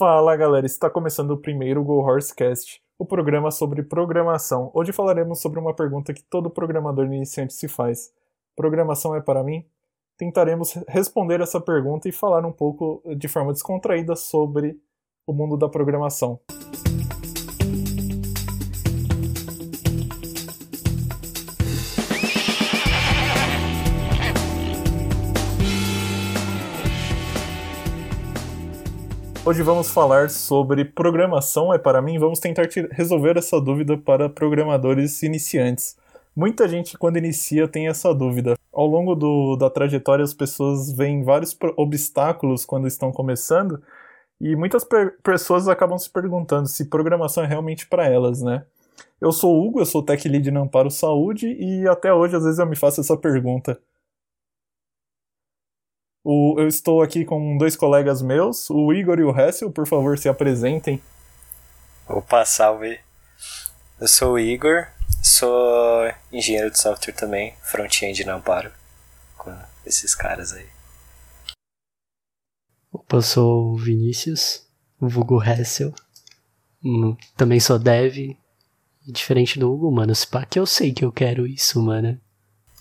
Fala galera, está começando o primeiro Go Horsecast, o programa sobre programação. Hoje falaremos sobre uma pergunta que todo programador iniciante se faz: Programação é para mim? Tentaremos responder essa pergunta e falar um pouco de forma descontraída sobre o mundo da programação. Hoje vamos falar sobre programação é para mim. Vamos tentar resolver essa dúvida para programadores iniciantes. Muita gente, quando inicia, tem essa dúvida. Ao longo do, da trajetória, as pessoas veem vários obstáculos quando estão começando, e muitas pessoas acabam se perguntando se programação é realmente para elas, né? Eu sou o Hugo, eu sou Tech Lead na Amparo Saúde, e até hoje, às vezes, eu me faço essa pergunta. O, eu estou aqui com dois colegas meus, o Igor e o Hessel, por favor, se apresentem. Opa, salve! Eu sou o Igor, sou engenheiro de software também, front-end na Amparo, com esses caras aí. Opa, eu sou o Vinícius, o vulgo Hessel, hum, também sou dev, diferente do Hugo, mano, se pá que eu sei que eu quero isso, mano.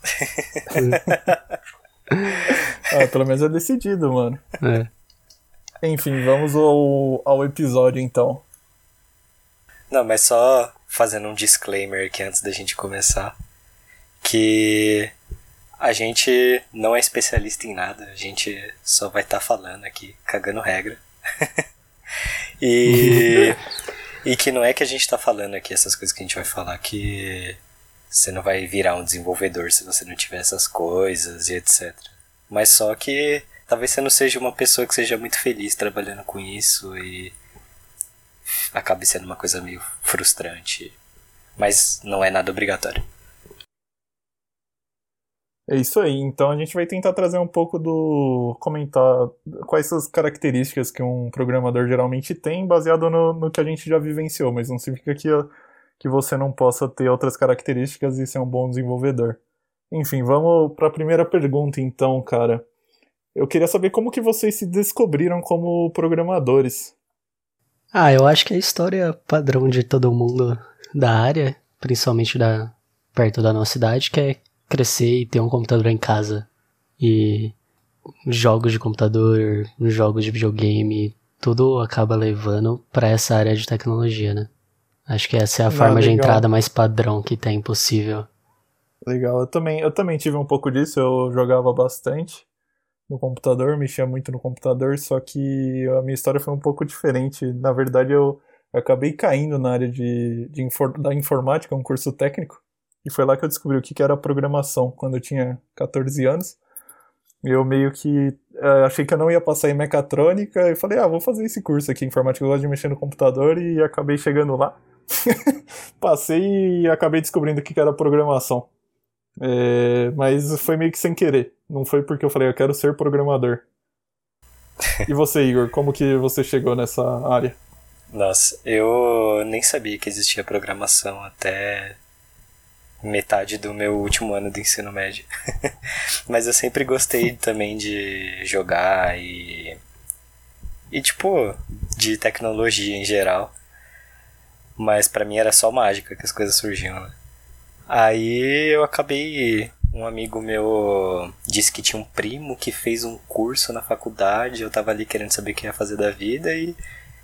ah, pelo menos é decidido, mano. É. Enfim, vamos ao, ao episódio então. Não, mas só fazendo um disclaimer aqui antes da gente começar. Que a gente não é especialista em nada, a gente só vai estar tá falando aqui, cagando regra. e, e que não é que a gente está falando aqui essas coisas que a gente vai falar que você não vai virar um desenvolvedor se você não tiver essas coisas e etc. Mas só que talvez você não seja uma pessoa que seja muito feliz trabalhando com isso e acabe sendo uma coisa meio frustrante. Mas não é nada obrigatório. É isso aí. Então a gente vai tentar trazer um pouco do. comentar quais são as características que um programador geralmente tem, baseado no, no que a gente já vivenciou, mas não significa que que você não possa ter outras características e ser um bom desenvolvedor. Enfim, vamos para a primeira pergunta então, cara. Eu queria saber como que vocês se descobriram como programadores. Ah, eu acho que a história padrão de todo mundo da área, principalmente da perto da nossa cidade, que é crescer e ter um computador em casa. E jogos de computador, jogos de videogame, tudo acaba levando para essa área de tecnologia, né? Acho que essa é a Não, forma legal. de entrada mais padrão que tem possível. Legal, eu também, eu também tive um pouco disso, eu jogava bastante no computador, mexia muito no computador, só que a minha história foi um pouco diferente. Na verdade, eu, eu acabei caindo na área de, de infor, da informática, um curso técnico, e foi lá que eu descobri o que, que era programação, quando eu tinha 14 anos. Eu meio que uh, achei que eu não ia passar em mecatrônica e falei, ah, vou fazer esse curso aqui, informática, eu gosto de mexer no computador, e acabei chegando lá. Passei e acabei descobrindo o que era programação. É, mas foi meio que sem querer. Não foi porque eu falei, eu quero ser programador. E você, Igor, como que você chegou nessa área? Nossa, eu nem sabia que existia programação até metade do meu último ano de ensino médio. Mas eu sempre gostei também de jogar e. E tipo, de tecnologia em geral. Mas para mim era só mágica que as coisas surgiam, né? Aí eu acabei. Um amigo meu disse que tinha um primo que fez um curso na faculdade. Eu tava ali querendo saber o que ia fazer da vida e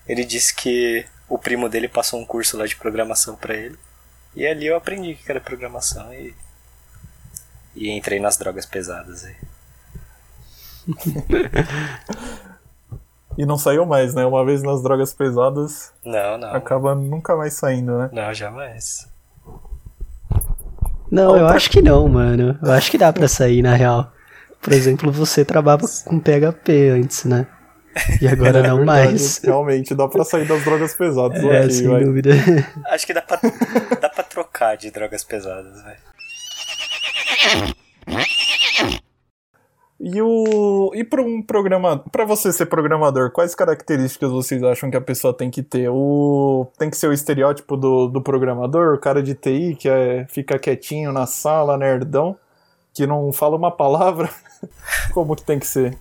ele disse que o primo dele passou um curso lá de programação para ele. E ali eu aprendi o que era programação e. E entrei nas drogas pesadas aí. E não saiu mais, né? Uma vez nas drogas pesadas. Não, não. Acaba nunca mais saindo, né? Não, jamais. Não, eu acho que não, mano. Eu acho que dá pra sair, na real. Por exemplo, você trabalhava com PHP antes, né? E agora é, não verdade, mais. Realmente, dá pra sair das drogas pesadas. É, aqui, sem vai. dúvida. Acho que dá pra, dá pra trocar de drogas pesadas, velho. E o e para um programador, para você ser programador, quais características vocês acham que a pessoa tem que ter? O tem que ser o estereótipo do, do programador, o cara de TI que é, fica quietinho na sala, nerdão, que não fala uma palavra. Como que tem que ser?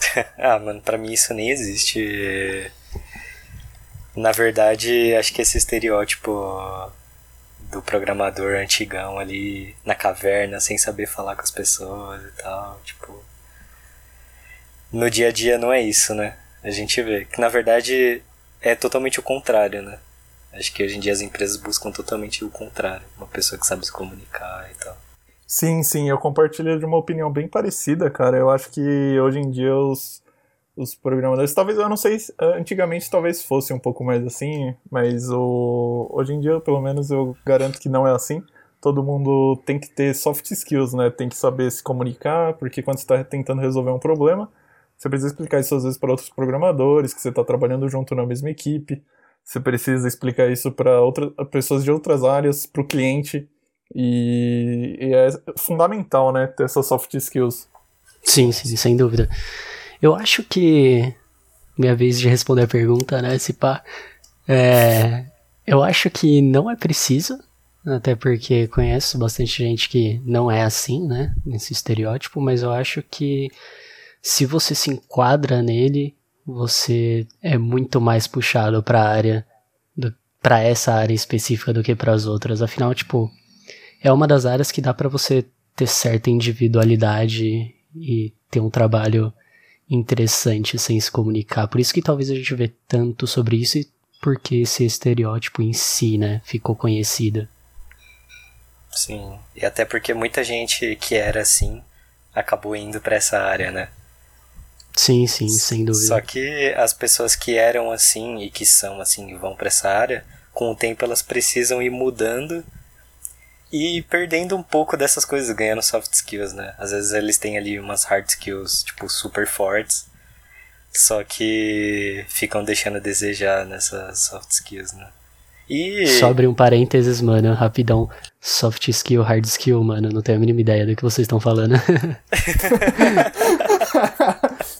ah, mano, pra mim isso nem existe. Na verdade, acho que esse estereótipo do programador antigão ali na caverna, sem saber falar com as pessoas e tal, tipo. No dia a dia não é isso, né? A gente vê que na verdade é totalmente o contrário, né? Acho que hoje em dia as empresas buscam totalmente o contrário, uma pessoa que sabe se comunicar e tal. Sim, sim, eu compartilho de uma opinião bem parecida, cara. Eu acho que hoje em dia os, os programadores, talvez, eu não sei, antigamente talvez fosse um pouco mais assim, mas o, hoje em dia, pelo menos, eu garanto que não é assim. Todo mundo tem que ter soft skills, né? Tem que saber se comunicar, porque quando você está tentando resolver um problema, você precisa explicar isso às vezes para outros programadores, que você está trabalhando junto na mesma equipe. Você precisa explicar isso para outras pessoas de outras áreas, para o cliente. E, e, é fundamental, né, ter essas soft skills. Sim, sim, sem dúvida. Eu acho que minha vez de responder a pergunta, né, se pá, é, eu acho que não é preciso, até porque conheço bastante gente que não é assim, né, nesse estereótipo, mas eu acho que se você se enquadra nele, você é muito mais puxado para a área para essa área específica do que para as outras. Afinal, tipo, é uma das áreas que dá para você ter certa individualidade e ter um trabalho interessante sem se comunicar. Por isso que talvez a gente vê tanto sobre isso e porque esse estereótipo em si, né, ficou conhecido. Sim, e até porque muita gente que era assim acabou indo para essa área, né? Sim, sim, sem dúvida. Só que as pessoas que eram assim e que são assim e vão para essa área, com o tempo elas precisam ir mudando e perdendo um pouco dessas coisas, ganhando soft skills, né? Às vezes eles têm ali umas hard skills, tipo, super fortes, só que ficam deixando a desejar nessas soft skills, né? E... Só abrir um parênteses, mano, rapidão. Soft skill, hard skill, mano, não tenho a mínima ideia do que vocês estão falando.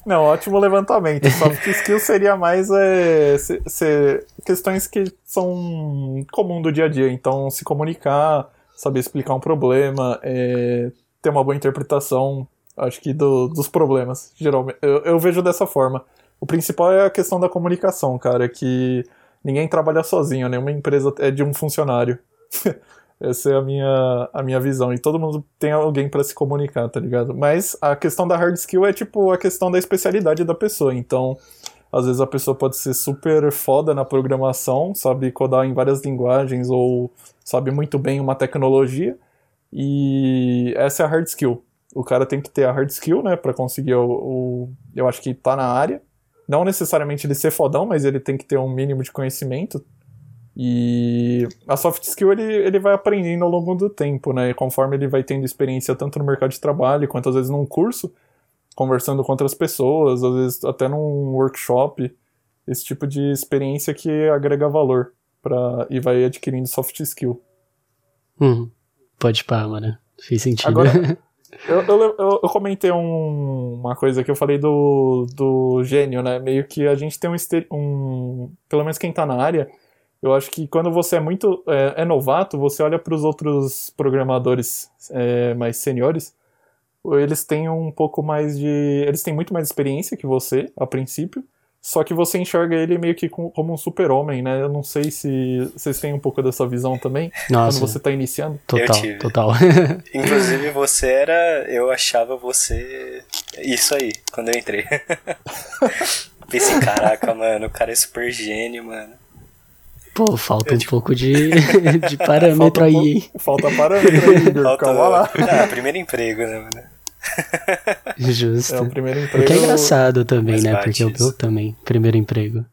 não, ótimo levantamento. Soft skill seria mais é, se, se, questões que são comum do dia a dia. Então, se comunicar, saber explicar um problema, é, ter uma boa interpretação, acho que do, dos problemas, geralmente. Eu, eu, vejo dessa forma. O principal é a questão da comunicação, cara, que ninguém trabalha sozinho, nenhuma empresa é de um funcionário. Essa é a minha, a minha visão. E todo mundo tem alguém para se comunicar, tá ligado? Mas a questão da hard skill é tipo a questão da especialidade da pessoa. Então, às vezes a pessoa pode ser super foda na programação, sabe codar em várias linguagens ou sabe muito bem uma tecnologia. E essa é a hard skill. O cara tem que ter a hard skill, né, para conseguir o, o, eu acho que tá na área. Não necessariamente ele ser fodão, mas ele tem que ter um mínimo de conhecimento. E a soft skill ele, ele vai aprendendo ao longo do tempo, né? E conforme ele vai tendo experiência tanto no mercado de trabalho quanto às vezes num curso, conversando com outras pessoas, às vezes até num workshop, esse tipo de experiência que agrega valor pra, e vai adquirindo soft skill. Hum, pode pá, mano. Fez sentido. Agora, eu, eu, eu, eu, comentei um, uma coisa que eu falei do, do gênio, né? Meio que a gente tem um, um. Pelo menos quem tá na área, eu acho que quando você é muito. É, é novato, você olha para os outros programadores é, mais seniores eles têm um pouco mais de. Eles têm muito mais experiência que você, a princípio. Só que você enxerga ele meio que como um super-homem, né? Eu não sei se vocês têm um pouco dessa visão também. Nossa. Quando você tá iniciando. Total, total. Inclusive, você era. Eu achava você. Isso aí, quando eu entrei. Pensei, caraca, mano, o cara é super gênio, mano. Pô, falta eu, um tipo... pouco de, de parâmetro falta aí. Um, falta parâmetro aí, Igor. Falta... Calma lá. Ah, primeiro emprego, né, mano? Justo. É o primeiro emprego. O que é engraçado também, né? Porque o meu também, primeiro emprego.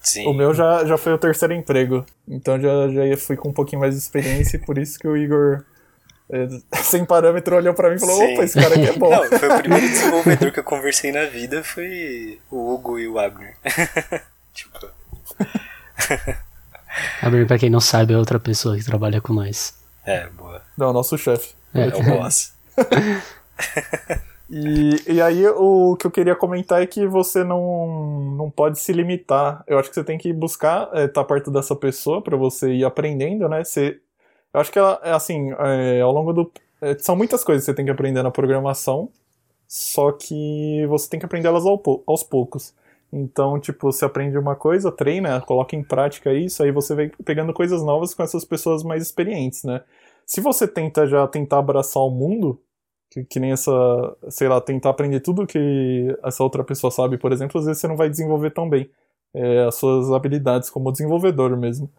Sim. O meu já, já foi o terceiro emprego. Então já, já fui com um pouquinho mais de experiência e por isso que o Igor, é, sem parâmetro, olhou pra mim e falou: Sim. opa, esse cara aqui é bom. Não, foi o primeiro desenvolvedor que eu conversei na vida, foi o Hugo e o Abner. tipo. Abner, pra quem não sabe, é outra pessoa que trabalha com nós. É, boa. Não, nosso chefe. É, é o boss. e, e aí o que eu queria comentar é que você não, não pode se limitar. Eu acho que você tem que buscar estar é, tá perto dessa pessoa para você ir aprendendo, né? Você, eu acho que é assim, é, ao longo do. É, são muitas coisas que você tem que aprender na programação. só que você tem que aprender elas aos poucos. Então, tipo, você aprende uma coisa, treina, coloca em prática isso, aí você vem pegando coisas novas com essas pessoas mais experientes, né? Se você tenta já tentar abraçar o mundo, que, que, nem essa, sei lá, tentar aprender tudo que essa outra pessoa sabe, por exemplo, às vezes você não vai desenvolver tão bem é, as suas habilidades como desenvolvedor mesmo.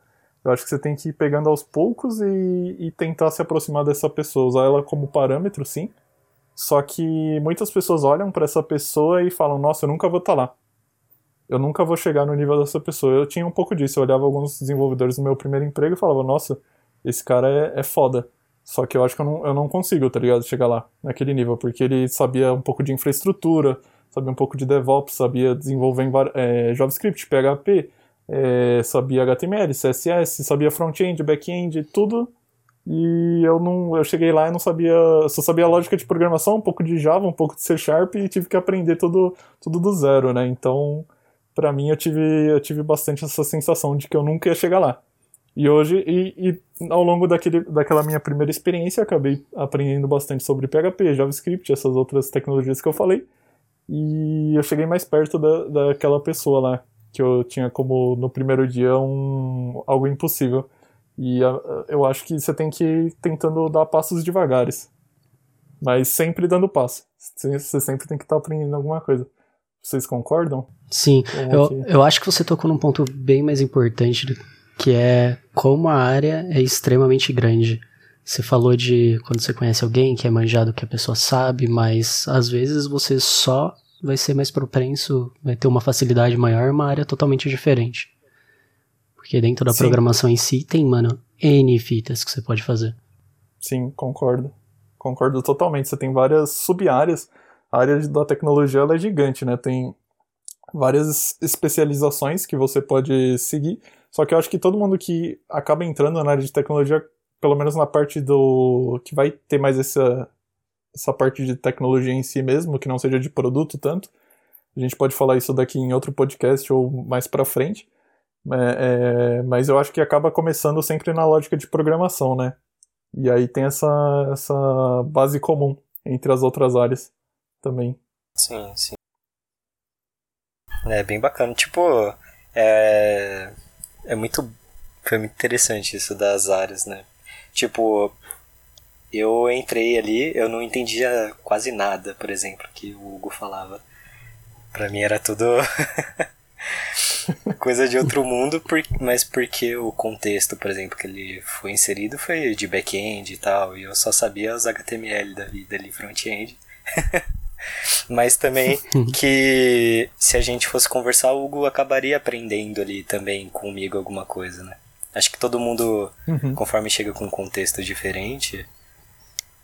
Eu acho que você tem que ir pegando aos poucos e, e tentar se aproximar dessa pessoa, usar ela como parâmetro, sim. Só que muitas pessoas olham para essa pessoa e falam: Nossa, eu nunca vou estar tá lá. Eu nunca vou chegar no nível dessa pessoa. Eu tinha um pouco disso. Eu olhava alguns desenvolvedores no meu primeiro emprego e falava: Nossa, esse cara é, é foda. Só que eu acho que eu não, eu não consigo, tá ligado? Chegar lá, naquele nível, porque ele sabia um pouco de infraestrutura, sabia um pouco de DevOps, sabia desenvolver em, é, JavaScript, PHP, é, sabia HTML, CSS, sabia front-end, back-end, tudo. E eu não, eu cheguei lá e não sabia, só sabia lógica de programação, um pouco de Java, um pouco de C Sharp e tive que aprender tudo, tudo do zero, né? Então, para mim eu tive, eu tive bastante essa sensação de que eu nunca ia chegar lá. E hoje, e, e, ao longo daquele, daquela minha primeira experiência, acabei aprendendo bastante sobre PHP, JavaScript, essas outras tecnologias que eu falei. E eu cheguei mais perto da, daquela pessoa lá, que eu tinha como no primeiro dia um, algo impossível. E uh, eu acho que você tem que ir tentando dar passos devagares. Mas sempre dando passo. Você sempre tem que estar tá aprendendo alguma coisa. Vocês concordam? Sim, eu, eu acho que você tocou num ponto bem mais importante que é como a área é extremamente grande. Você falou de quando você conhece alguém que é manjado que a pessoa sabe, mas às vezes você só vai ser mais propenso, vai ter uma facilidade maior, uma área totalmente diferente. Porque dentro da Sim. programação em si tem, mano, N fitas que você pode fazer. Sim, concordo. Concordo totalmente. Você tem várias sub-áreas. A área da tecnologia ela é gigante, né? Tem várias especializações que você pode seguir. Só que eu acho que todo mundo que acaba entrando na área de tecnologia, pelo menos na parte do. que vai ter mais essa, essa parte de tecnologia em si mesmo, que não seja de produto tanto. A gente pode falar isso daqui em outro podcast ou mais pra frente. É, é, mas eu acho que acaba começando sempre na lógica de programação, né? E aí tem essa, essa base comum entre as outras áreas também. Sim, sim. É bem bacana. Tipo, é, é muito. Foi muito interessante isso das áreas, né? Tipo, eu entrei ali, eu não entendia quase nada, por exemplo, que o Hugo falava. Pra mim era tudo coisa de outro mundo, mas porque o contexto, por exemplo, que ele foi inserido foi de back-end e tal, e eu só sabia os HTML da vida ali, front-end. Mas também que se a gente fosse conversar, o Hugo acabaria aprendendo ali também comigo alguma coisa, né? Acho que todo mundo, uhum. conforme chega com um contexto diferente,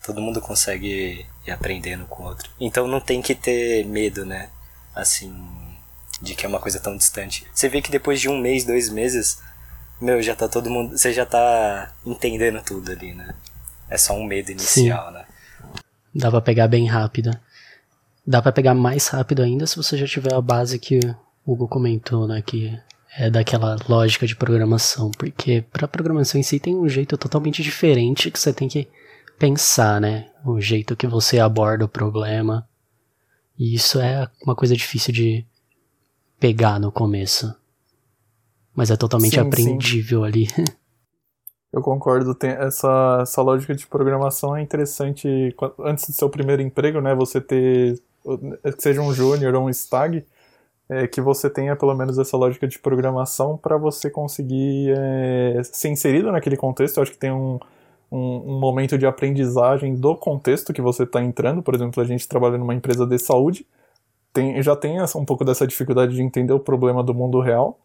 todo mundo consegue ir aprendendo com o outro. Então não tem que ter medo, né? Assim, de que é uma coisa tão distante. Você vê que depois de um mês, dois meses, meu, já tá todo mundo. Você já tá entendendo tudo ali, né? É só um medo inicial, Sim. né? Dá pra pegar bem rápido. Dá para pegar mais rápido ainda se você já tiver a base que o Hugo comentou, né? Que é daquela lógica de programação. Porque para programação em si tem um jeito totalmente diferente que você tem que pensar, né? O jeito que você aborda o problema. E isso é uma coisa difícil de pegar no começo. Mas é totalmente sim, aprendível sim. ali. Eu concordo, tem essa, essa lógica de programação é interessante antes do seu primeiro emprego, né? Você ter que seja um júnior ou um stag, é, que você tenha pelo menos essa lógica de programação para você conseguir é, ser inserido naquele contexto. Eu acho que tem um, um, um momento de aprendizagem do contexto que você está entrando. Por exemplo, a gente trabalha numa empresa de saúde, tem, já tem essa, um pouco dessa dificuldade de entender o problema do mundo real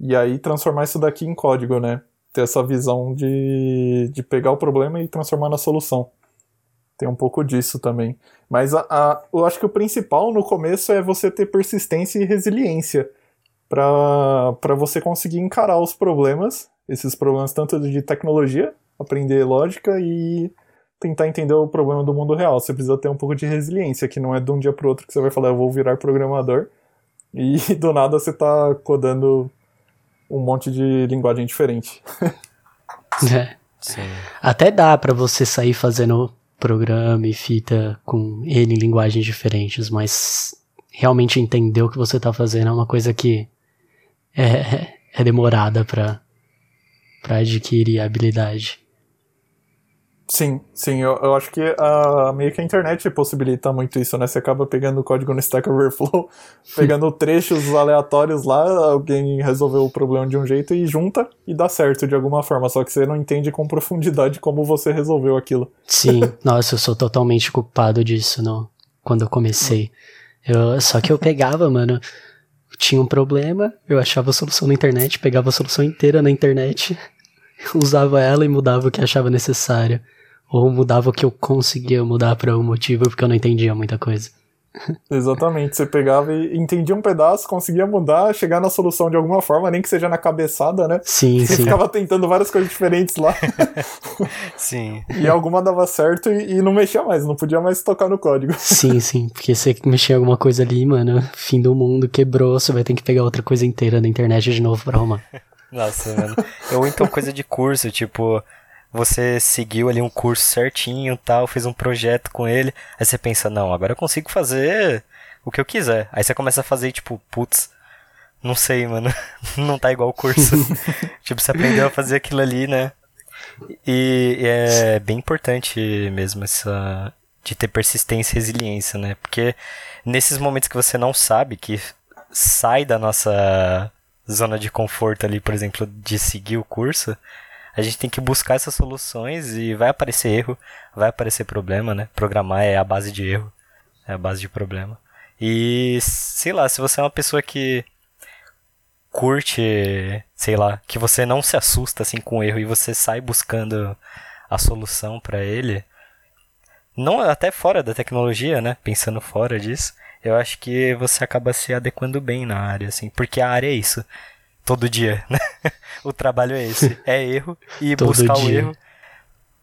e aí transformar isso daqui em código, né? Ter essa visão de, de pegar o problema e transformar na solução. Tem um pouco disso também. Mas a, a, eu acho que o principal no começo é você ter persistência e resiliência para você conseguir encarar os problemas, esses problemas tanto de tecnologia, aprender lógica e tentar entender o problema do mundo real. Você precisa ter um pouco de resiliência, que não é de um dia para outro que você vai falar, eu vou virar programador, e do nada você está codando um monte de linguagem diferente. é. Sim. Até dá para você sair fazendo programa e fita com N linguagens diferentes, mas realmente entender o que você está fazendo é uma coisa que é, é demorada para adquirir a habilidade. Sim, sim, eu, eu acho que a, meio que a internet possibilita muito isso, né? Você acaba pegando o código no Stack Overflow, pegando trechos aleatórios lá, alguém resolveu o problema de um jeito e junta e dá certo de alguma forma, só que você não entende com profundidade como você resolveu aquilo. Sim, nossa, eu sou totalmente culpado disso no, quando eu comecei. Eu, só que eu pegava, mano, tinha um problema, eu achava a solução na internet, pegava a solução inteira na internet, usava ela e mudava o que achava necessário. Ou mudava o que eu conseguia mudar para um motivo porque eu não entendia muita coisa. Exatamente, você pegava e entendia um pedaço, conseguia mudar, chegar na solução de alguma forma, nem que seja na cabeçada, né? Sim, você sim. ficava tentando várias coisas diferentes lá. sim. E alguma dava certo e, e, não mexia mais, não podia mais tocar no código. Sim, sim, porque você mexer em alguma coisa ali, mano, fim do mundo, quebrou, você vai ter que pegar outra coisa inteira na internet de novo pra arrumar. Nossa, mano. Ou então coisa de curso, tipo, você seguiu ali um curso certinho tal, fez um projeto com ele, aí você pensa, não, agora eu consigo fazer o que eu quiser. Aí você começa a fazer, tipo, putz, não sei, mano, não tá igual o curso. tipo, você aprendeu a fazer aquilo ali, né? E, e é bem importante mesmo essa de ter persistência e resiliência, né? Porque nesses momentos que você não sabe, que sai da nossa zona de conforto ali, por exemplo, de seguir o curso, a gente tem que buscar essas soluções e vai aparecer erro, vai aparecer problema, né? Programar é a base de erro, é a base de problema. E sei lá, se você é uma pessoa que curte, sei lá, que você não se assusta assim com o erro e você sai buscando a solução para ele, não até fora da tecnologia, né? Pensando fora disso, eu acho que você acaba se adequando bem na área, assim, porque a área é isso todo dia, né? o trabalho é esse, é erro e buscar dia. o erro,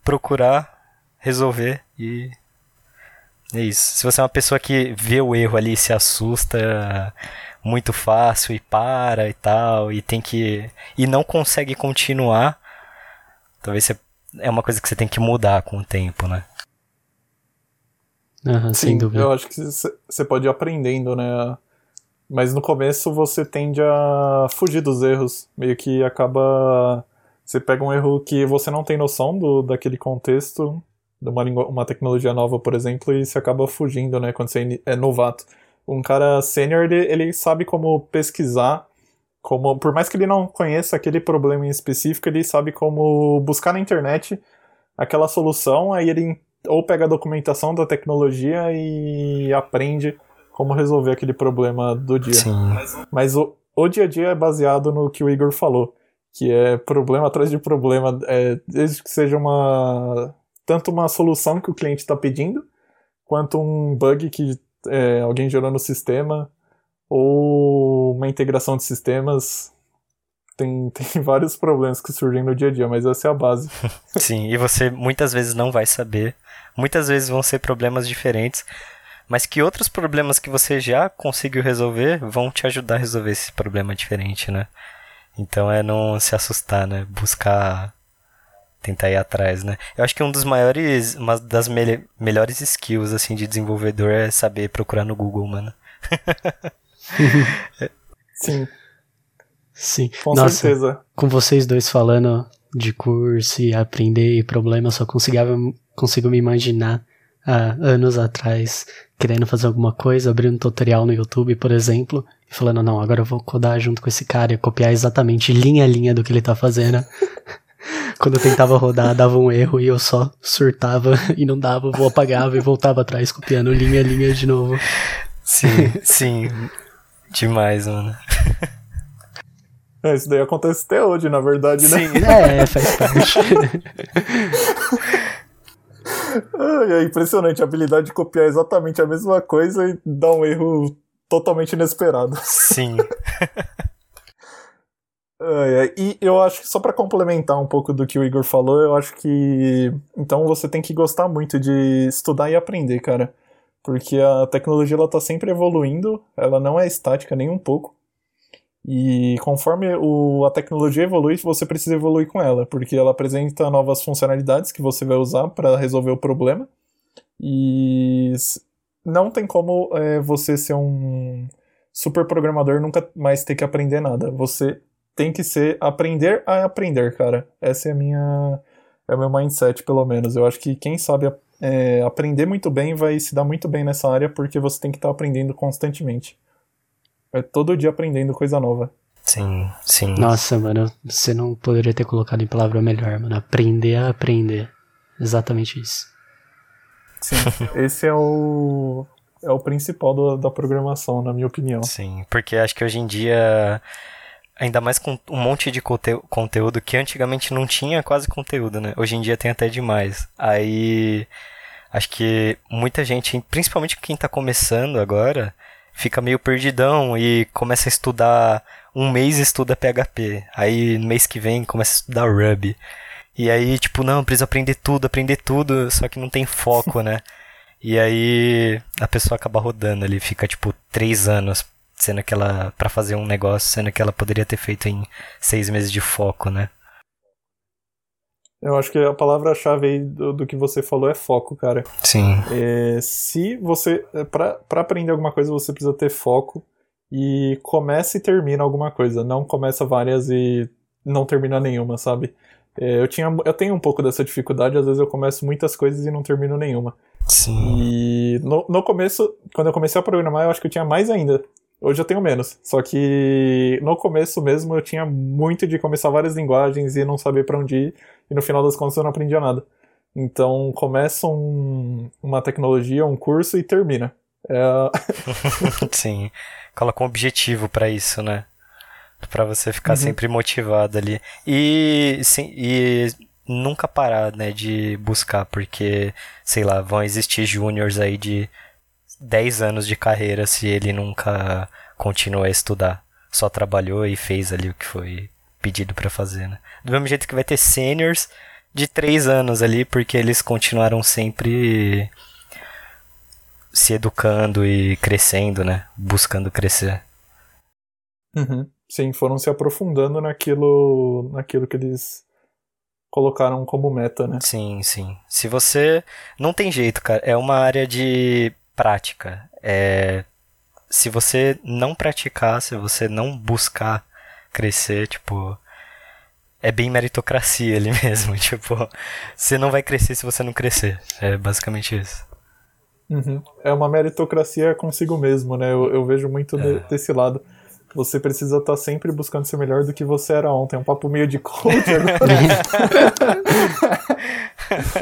procurar resolver e é isso. Se você é uma pessoa que vê o erro ali e se assusta muito fácil e para e tal e tem que e não consegue continuar, talvez você, é uma coisa que você tem que mudar com o tempo, né? Uhum, Sim, sem dúvida. Eu acho que você pode ir aprendendo, né? Mas no começo você tende a fugir dos erros. Meio que acaba. Você pega um erro que você não tem noção do, daquele contexto, de uma, uma tecnologia nova, por exemplo, e você acaba fugindo, né? Quando você é novato. Um cara sênior, ele, ele sabe como pesquisar, como por mais que ele não conheça aquele problema em específico, ele sabe como buscar na internet aquela solução, aí ele ou pega a documentação da tecnologia e aprende como resolver aquele problema do dia. Sim. Mas o, o dia a dia é baseado no que o Igor falou, que é problema atrás de problema, é, desde que seja uma tanto uma solução que o cliente está pedindo, quanto um bug que é, alguém gerou no sistema, ou uma integração de sistemas. Tem, tem vários problemas que surgem no dia a dia, mas essa é a base. Sim, e você muitas vezes não vai saber. Muitas vezes vão ser problemas diferentes mas que outros problemas que você já conseguiu resolver vão te ajudar a resolver esse problema diferente, né? Então é não se assustar, né? Buscar tentar ir atrás, né? Eu acho que um dos maiores, uma das me melhores skills assim de desenvolvedor é saber procurar no Google, mano. Sim. Sim. Com Nossa, certeza. Com vocês dois falando de curso e aprender e problema, eu só conseguia, consigo me imaginar há anos atrás querendo fazer alguma coisa, abrindo um tutorial no YouTube, por exemplo, e falando, não, agora eu vou codar junto com esse cara e copiar exatamente linha a linha do que ele tá fazendo. Quando eu tentava rodar, dava um erro e eu só surtava e não dava, vou apagava e voltava atrás copiando linha a linha de novo. Sim, sim. Demais, mano. É, isso daí acontece até hoje, na verdade, né? Sim. É, faz parte. É impressionante a habilidade de copiar exatamente a mesma coisa e dar um erro totalmente inesperado. Sim. É, e eu acho que só para complementar um pouco do que o Igor falou, eu acho que então você tem que gostar muito de estudar e aprender, cara. Porque a tecnologia ela tá sempre evoluindo, ela não é estática nem um pouco. E conforme o, a tecnologia evolui, você precisa evoluir com ela, porque ela apresenta novas funcionalidades que você vai usar para resolver o problema. E não tem como é, você ser um super programador nunca mais ter que aprender nada. Você tem que ser aprender a aprender, cara. Essa é a minha é o meu mindset, pelo menos. Eu acho que quem sabe é, aprender muito bem vai se dar muito bem nessa área porque você tem que estar tá aprendendo constantemente. É todo dia aprendendo coisa nova. Sim, sim. Nossa, mano, você não poderia ter colocado em palavra melhor, mano. Aprender a aprender. Exatamente isso. Sim, esse é o, é o principal do, da programação, na minha opinião. Sim, porque acho que hoje em dia, ainda mais com um monte de conte conteúdo que antigamente não tinha quase conteúdo, né? Hoje em dia tem até demais. Aí, acho que muita gente, principalmente quem tá começando agora, fica meio perdidão e começa a estudar. Um mês estuda PHP, aí no mês que vem começa a estudar Ruby. E aí, tipo, não, preciso aprender tudo, aprender tudo, só que não tem foco, né? E aí a pessoa acaba rodando ali, fica tipo três anos sendo que ela para fazer um negócio, sendo que ela poderia ter feito em seis meses de foco, né? Eu acho que a palavra-chave aí do, do, que você falou é foco, cara. Sim. É, se você. É, para aprender alguma coisa, você precisa ter foco. E começa e termina alguma coisa. Não começa várias e não termina nenhuma, sabe? É, eu, tinha, eu tenho um pouco dessa dificuldade, às vezes eu começo muitas coisas e não termino nenhuma. Sim. E no, no começo, quando eu comecei a programar, eu acho que eu tinha mais ainda. Hoje eu tenho menos. Só que no começo mesmo eu tinha muito de começar várias linguagens e não saber para onde ir, e no final das contas eu não aprendia nada. Então começa um, uma tecnologia, um curso e termina. É... Sim. Coloca um objetivo para isso, né? para você ficar uhum. sempre motivado ali. E, sim, e nunca parar, né, de buscar, porque, sei lá, vão existir júniors aí de 10 anos de carreira se ele nunca continua a estudar. Só trabalhou e fez ali o que foi pedido para fazer, né? Do mesmo jeito que vai ter seniors de 3 anos ali, porque eles continuaram sempre se educando e crescendo, né? Buscando crescer. Uhum. Sim, foram se aprofundando naquilo, naquilo que eles colocaram como meta, né? Sim, sim. Se você. Não tem jeito, cara. É uma área de prática. É. Se você não praticar, se você não buscar crescer, tipo. É bem meritocracia ali mesmo. Tipo, você não vai crescer se você não crescer. É basicamente isso. Uhum. É uma meritocracia consigo mesmo, né? Eu, eu vejo muito é. de, desse lado você precisa estar tá sempre buscando ser melhor do que você era ontem. É um papo meio de coach agora.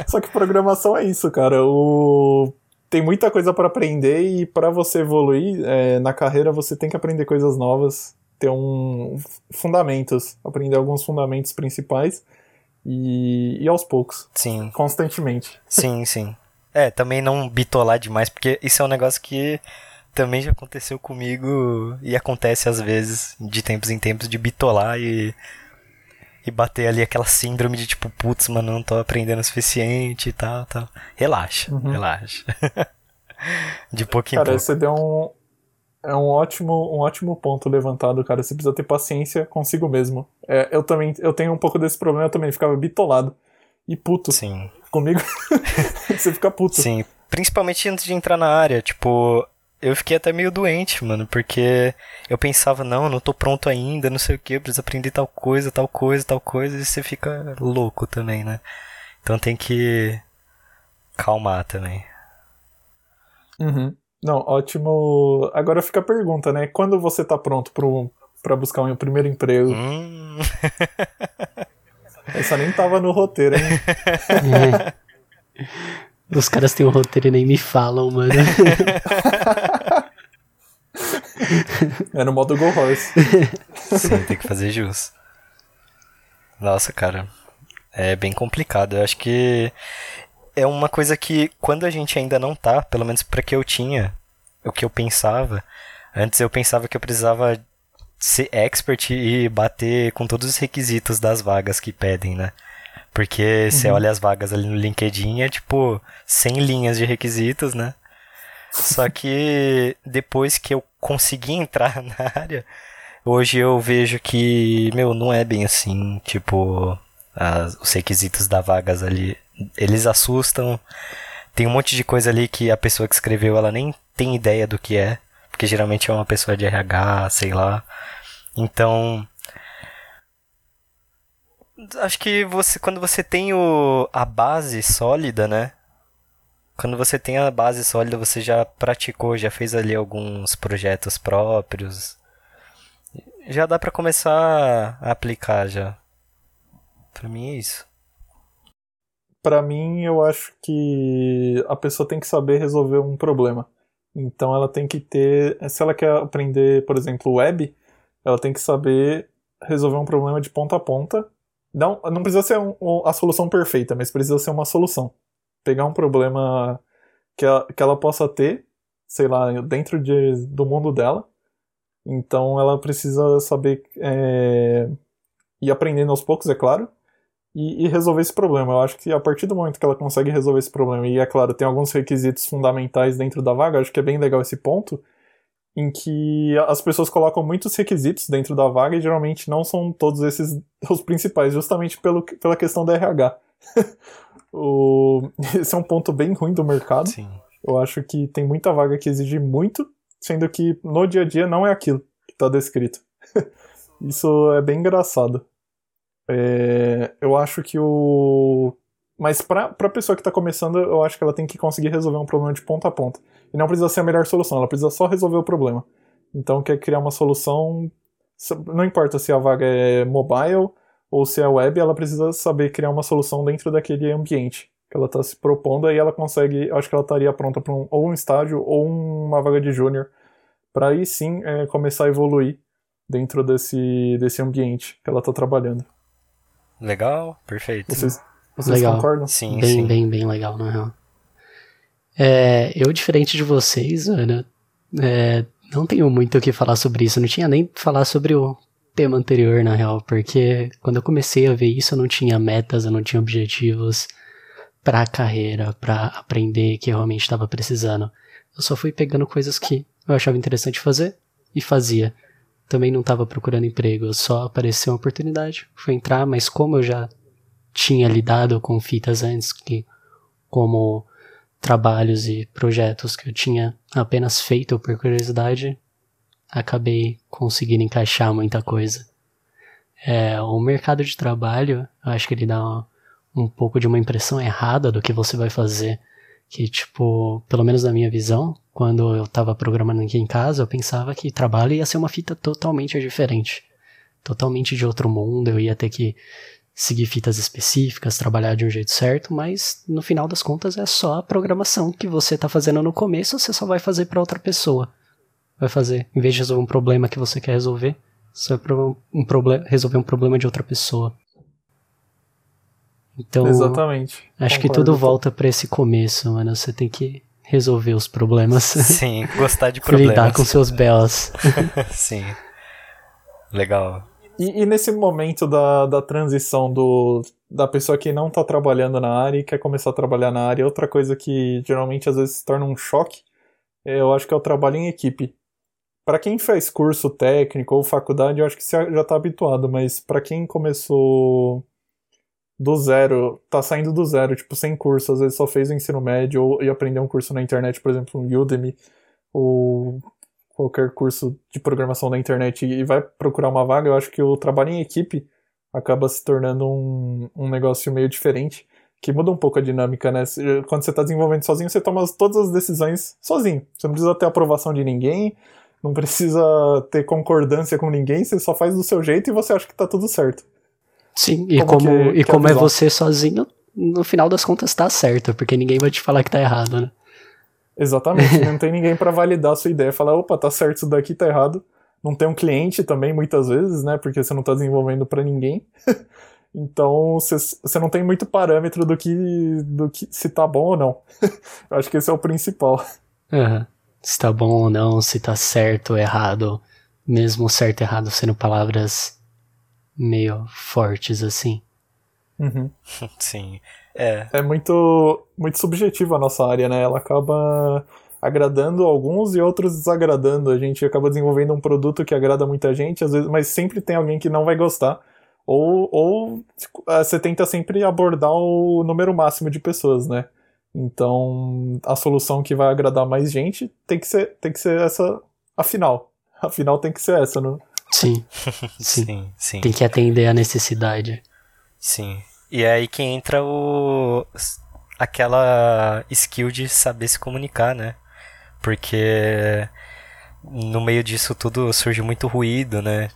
Só que programação é isso, cara. O... Tem muita coisa para aprender e para você evoluir é, na carreira você tem que aprender coisas novas, ter um fundamentos, aprender alguns fundamentos principais e, e aos poucos. Sim. Constantemente. Sim, sim. É, também não bitolar demais, porque isso é um negócio que também já aconteceu comigo e acontece às vezes, de tempos em tempos, de bitolar e, e bater ali aquela síndrome de tipo, putz, mano, não tô aprendendo o suficiente e tal, tal. Relaxa, uhum. relaxa. de pouquinho Cara, pouco. você deu um. É um ótimo, um ótimo ponto levantado, cara. Você precisa ter paciência consigo mesmo. É, eu também eu tenho um pouco desse problema, eu também ficava bitolado. E puto. Sim. Comigo, você fica puto. Sim. Principalmente antes de entrar na área. Tipo, eu fiquei até meio doente, mano, porque eu pensava, não, não tô pronto ainda, não sei o que, eu preciso aprender tal coisa, tal coisa, tal coisa, e você fica louco também, né? Então tem que calmar também. Uhum. Não, ótimo. Agora fica a pergunta, né? Quando você tá pronto pro, pra buscar um primeiro emprego? Hum. Essa nem tava no roteiro, hein? Os caras têm um roteiro e nem me falam, mano. é no modo Go Horse. Sim, tem que fazer jus. Nossa, cara. É bem complicado. Eu acho que é uma coisa que quando a gente ainda não tá, pelo menos para que eu tinha, o que eu pensava, antes eu pensava que eu precisava ser expert e bater com todos os requisitos das vagas que pedem, né? Porque uhum. você olha as vagas ali no LinkedIn, é tipo 100 linhas de requisitos, né? Só que depois que eu consegui entrar na área, hoje eu vejo que, meu, não é bem assim. Tipo, as, os requisitos da vagas ali, eles assustam. tem um monte de coisa ali que a pessoa que escreveu ela nem tem ideia do que é, porque geralmente é uma pessoa de RH, sei lá. Então, acho que você quando você tem o, a base sólida, né? Quando você tem a base sólida, você já praticou, já fez ali alguns projetos próprios. Já dá para começar a aplicar já. Para mim é isso. Para mim, eu acho que a pessoa tem que saber resolver um problema. Então ela tem que ter, se ela quer aprender, por exemplo, web, ela tem que saber resolver um problema de ponta a ponta. Não, não precisa ser um, a solução perfeita, mas precisa ser uma solução. Pegar um problema que ela, que ela possa ter, sei lá, dentro de, do mundo dela. Então ela precisa saber é, ir aprendendo aos poucos, é claro, e, e, resolver esse problema. Eu acho que a partir do momento que ela consegue resolver esse problema, e é claro, tem alguns requisitos fundamentais dentro da vaga, acho que é bem legal esse ponto, em que as pessoas colocam muitos requisitos dentro da vaga e geralmente não são todos esses os principais, justamente pelo, pela questão da RH. o, esse é um ponto bem ruim do mercado. Sim. Eu acho que tem muita vaga que exige muito, sendo que no dia a dia não é aquilo que está descrito. Isso é bem engraçado. É, eu acho que o. Mas para a pessoa que está começando, eu acho que ela tem que conseguir resolver um problema de ponta a ponta. E não precisa ser a melhor solução, ela precisa só resolver o problema. Então, quer criar uma solução. Não importa se a vaga é mobile ou se é web, ela precisa saber criar uma solução dentro daquele ambiente que ela está se propondo. Aí ela consegue. Acho que ela estaria pronta para um, ou um estágio ou uma vaga de júnior. Para aí sim é, começar a evoluir dentro desse, desse ambiente que ela está trabalhando. Legal, perfeito. Vocês, vocês legal. concordam? Sim, bem, sim. bem, bem legal, na real. É, eu, diferente de vocês, Ana, é, não tenho muito o que falar sobre isso. Eu não tinha nem falar sobre o tema anterior, na real, porque quando eu comecei a ver isso, eu não tinha metas, eu não tinha objetivos para a carreira, para aprender que eu realmente estava precisando. Eu só fui pegando coisas que eu achava interessante fazer e fazia. Também não estava procurando emprego, só apareceu uma oportunidade, fui entrar, mas como eu já tinha lidado com fitas antes, que como trabalhos e projetos que eu tinha apenas feito por curiosidade, acabei conseguindo encaixar muita coisa. É, o mercado de trabalho, eu acho que ele dá um, um pouco de uma impressão errada do que você vai fazer. Que, tipo, pelo menos na minha visão, quando eu tava programando aqui em casa, eu pensava que trabalho ia ser uma fita totalmente diferente. Totalmente de outro mundo, eu ia ter que seguir fitas específicas, trabalhar de um jeito certo, mas no final das contas é só a programação que você está fazendo no começo, você só vai fazer para outra pessoa. Vai fazer, em vez de resolver um problema que você quer resolver, você vai um resolver um problema de outra pessoa. Então, Exatamente. Acho Concordo. que tudo volta para esse começo, mano. Você tem que resolver os problemas. Sim, gostar de problemas. Lidar com seus belos. Sim. Legal. E, e, nesse momento da, da transição do, da pessoa que não está trabalhando na área e quer começar a trabalhar na área, outra coisa que geralmente às vezes se torna um choque, é, eu acho que é o trabalho em equipe. Para quem faz curso técnico ou faculdade, eu acho que já está habituado, mas para quem começou do zero, tá saindo do zero, tipo, sem curso, às vezes só fez o ensino médio ou e aprendeu um curso na internet, por exemplo, um Udemy, ou qualquer curso de programação na internet e vai procurar uma vaga, eu acho que o trabalho em equipe acaba se tornando um, um negócio meio diferente, que muda um pouco a dinâmica, né? Quando você está desenvolvendo sozinho, você toma todas as decisões sozinho. Você não precisa ter aprovação de ninguém, não precisa ter concordância com ninguém, você só faz do seu jeito e você acha que está tudo certo. Sim, e como, como que, e como é, é você sozinho, no final das contas tá certo, porque ninguém vai te falar que tá errado, né? Exatamente, não tem ninguém para validar a sua ideia, falar, opa, tá certo, isso daqui tá errado. Não tem um cliente também, muitas vezes, né? Porque você não tá desenvolvendo para ninguém. então, você, você não tem muito parâmetro do que, do que se tá bom ou não. Eu acho que esse é o principal. Uhum. Se tá bom ou não, se tá certo ou errado. Mesmo certo e errado sendo palavras meio fortes, assim. Uhum. Sim. É. É muito, muito subjetiva a nossa área, né? Ela acaba agradando alguns e outros desagradando. A gente acaba desenvolvendo um produto que agrada muita gente, às vezes, mas sempre tem alguém que não vai gostar. Ou, ou é, você tenta sempre abordar o número máximo de pessoas, né? Então, a solução que vai agradar mais gente tem que ser, tem que ser essa, a final. A final tem que ser essa, não? Sim. sim. sim, sim. Tem que atender a necessidade. Sim. E é aí que entra o aquela skill de saber se comunicar, né? Porque no meio disso tudo surge muito ruído, né?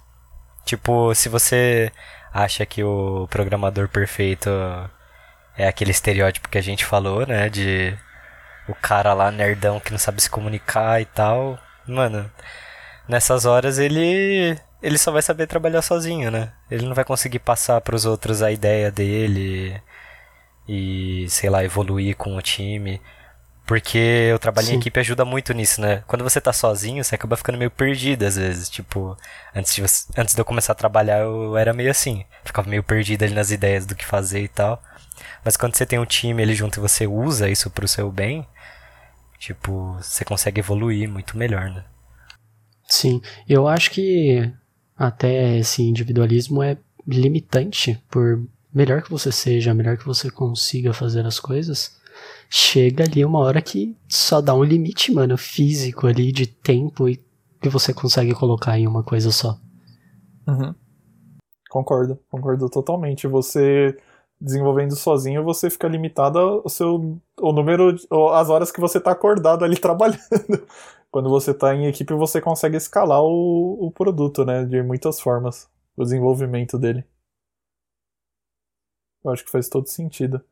Tipo, se você acha que o programador perfeito é aquele estereótipo que a gente falou, né? De o cara lá nerdão que não sabe se comunicar e tal. Mano, nessas horas ele ele só vai saber trabalhar sozinho, né? Ele não vai conseguir passar para os outros a ideia dele e sei lá evoluir com o time. Porque o trabalho Sim. em equipe ajuda muito nisso, né? Quando você tá sozinho, você acaba ficando meio perdido às vezes. Tipo, antes de, você, antes de eu começar a trabalhar, eu era meio assim. Ficava meio perdido ali nas ideias do que fazer e tal. Mas quando você tem um time ali junto e você usa isso pro seu bem, tipo, você consegue evoluir muito melhor, né? Sim, eu acho que até esse individualismo é limitante por melhor que você seja, melhor que você consiga fazer as coisas, chega ali uma hora que só dá um limite, mano, físico ali de tempo e que você consegue colocar em uma coisa só. Uhum. Concordo, concordo totalmente. Você desenvolvendo sozinho, você fica limitado ao seu o número, as horas que você está acordado ali trabalhando. Quando você está em equipe, você consegue escalar o, o produto, né, de muitas formas, o desenvolvimento dele. Eu acho que faz todo sentido.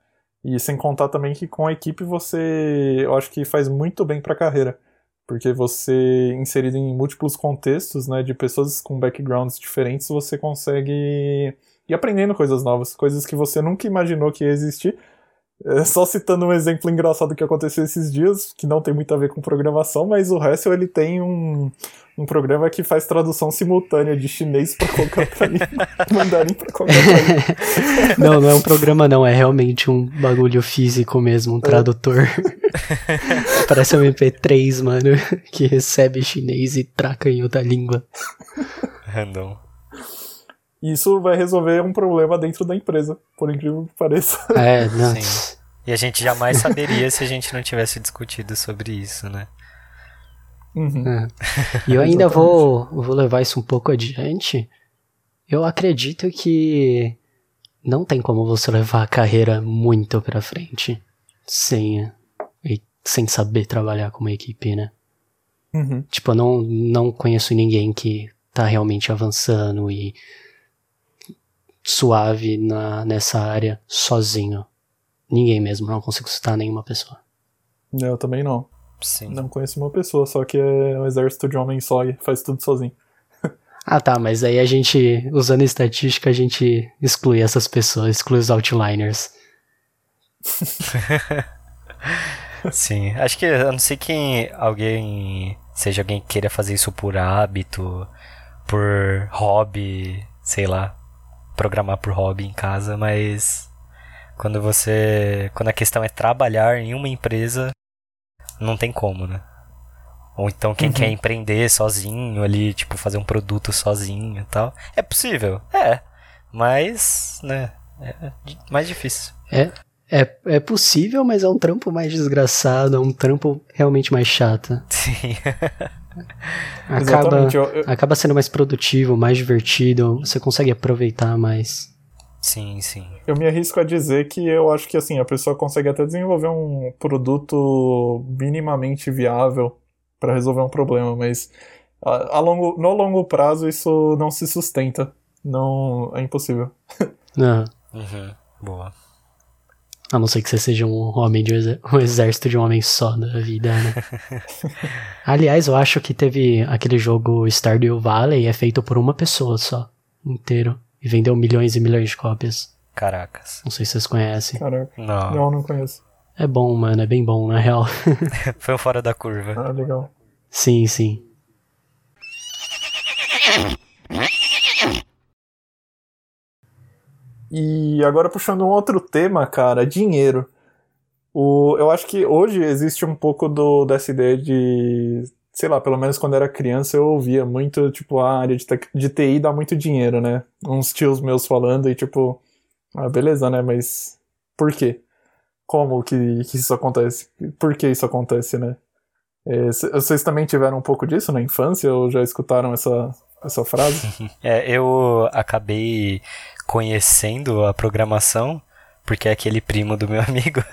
E sem contar também que com a equipe você, eu acho que faz muito bem para a carreira, porque você inserido em múltiplos contextos, né, de pessoas com backgrounds diferentes, você consegue ir aprendendo coisas novas, coisas que você nunca imaginou que ia existir. É, só citando um exemplo engraçado que aconteceu esses dias, que não tem muito a ver com programação, mas o Hassel ele tem um, um programa que faz tradução simultânea de chinês para qualquer língua, mandarim para qualquer língua. Não, não é um programa não, é realmente um bagulho físico mesmo, um é. tradutor. É. Parece um MP3, mano, que recebe chinês e traca em outra língua. Random. Isso vai resolver um problema dentro da empresa, por incrível que pareça. É, não. Sim. E a gente jamais saberia se a gente não tivesse discutido sobre isso, né? Uhum. É. E eu ainda vou, vou levar isso um pouco adiante. Eu acredito que não tem como você levar a carreira muito pra frente sem, sem saber trabalhar com uma equipe, né? Uhum. Tipo, eu não, não conheço ninguém que tá realmente avançando e suave na, nessa área sozinho. Ninguém mesmo, não consigo citar nenhuma pessoa. Eu também não. Sim. Não conheço uma pessoa, só que é um exército de homens só e faz tudo sozinho. ah tá, mas aí a gente, usando estatística, a gente exclui essas pessoas, exclui os outliners. Sim, acho que a não ser que alguém seja alguém que queira fazer isso por hábito, por hobby, sei lá, programar por hobby em casa, mas quando você. Quando a questão é trabalhar em uma empresa, não tem como, né? Ou então quem uhum. quer empreender sozinho ali, tipo, fazer um produto sozinho e tal. É possível, é. Mas, né, é mais difícil. É, é, é possível, mas é um trampo mais desgraçado, é um trampo realmente mais chato. Sim. Acaba, eu, eu... acaba sendo mais produtivo, mais divertido, você consegue aproveitar mais. Sim, sim. Eu me arrisco a dizer que eu acho que assim, a pessoa consegue até desenvolver um produto minimamente viável para resolver um problema, mas a, a, longo, no longo prazo isso não se sustenta. Não é impossível. Uhum. Uhum. Boa. A não ser que você seja um homem de um exército de um homem só na vida, né? Aliás, eu acho que teve aquele jogo Stardew Valley é feito por uma pessoa só, inteiro. E vendeu milhões e milhões de cópias. Caracas. Não sei se vocês conhecem. Caraca. Não. Não, não conheço. É bom, mano, é bem bom, na real. Foi um fora da curva. Ah, legal. Sim, sim. E agora puxando um outro tema, cara, dinheiro. O, eu acho que hoje existe um pouco do, dessa ideia de, sei lá, pelo menos quando era criança eu ouvia muito, tipo, a área de, de TI dá muito dinheiro, né? Uns tios meus falando e tipo, ah, beleza, né? Mas por quê? como que, que isso acontece? Por que isso acontece, né? É, vocês também tiveram um pouco disso na infância ou já escutaram essa, essa frase? é, eu acabei conhecendo a programação porque é aquele primo do meu amigo.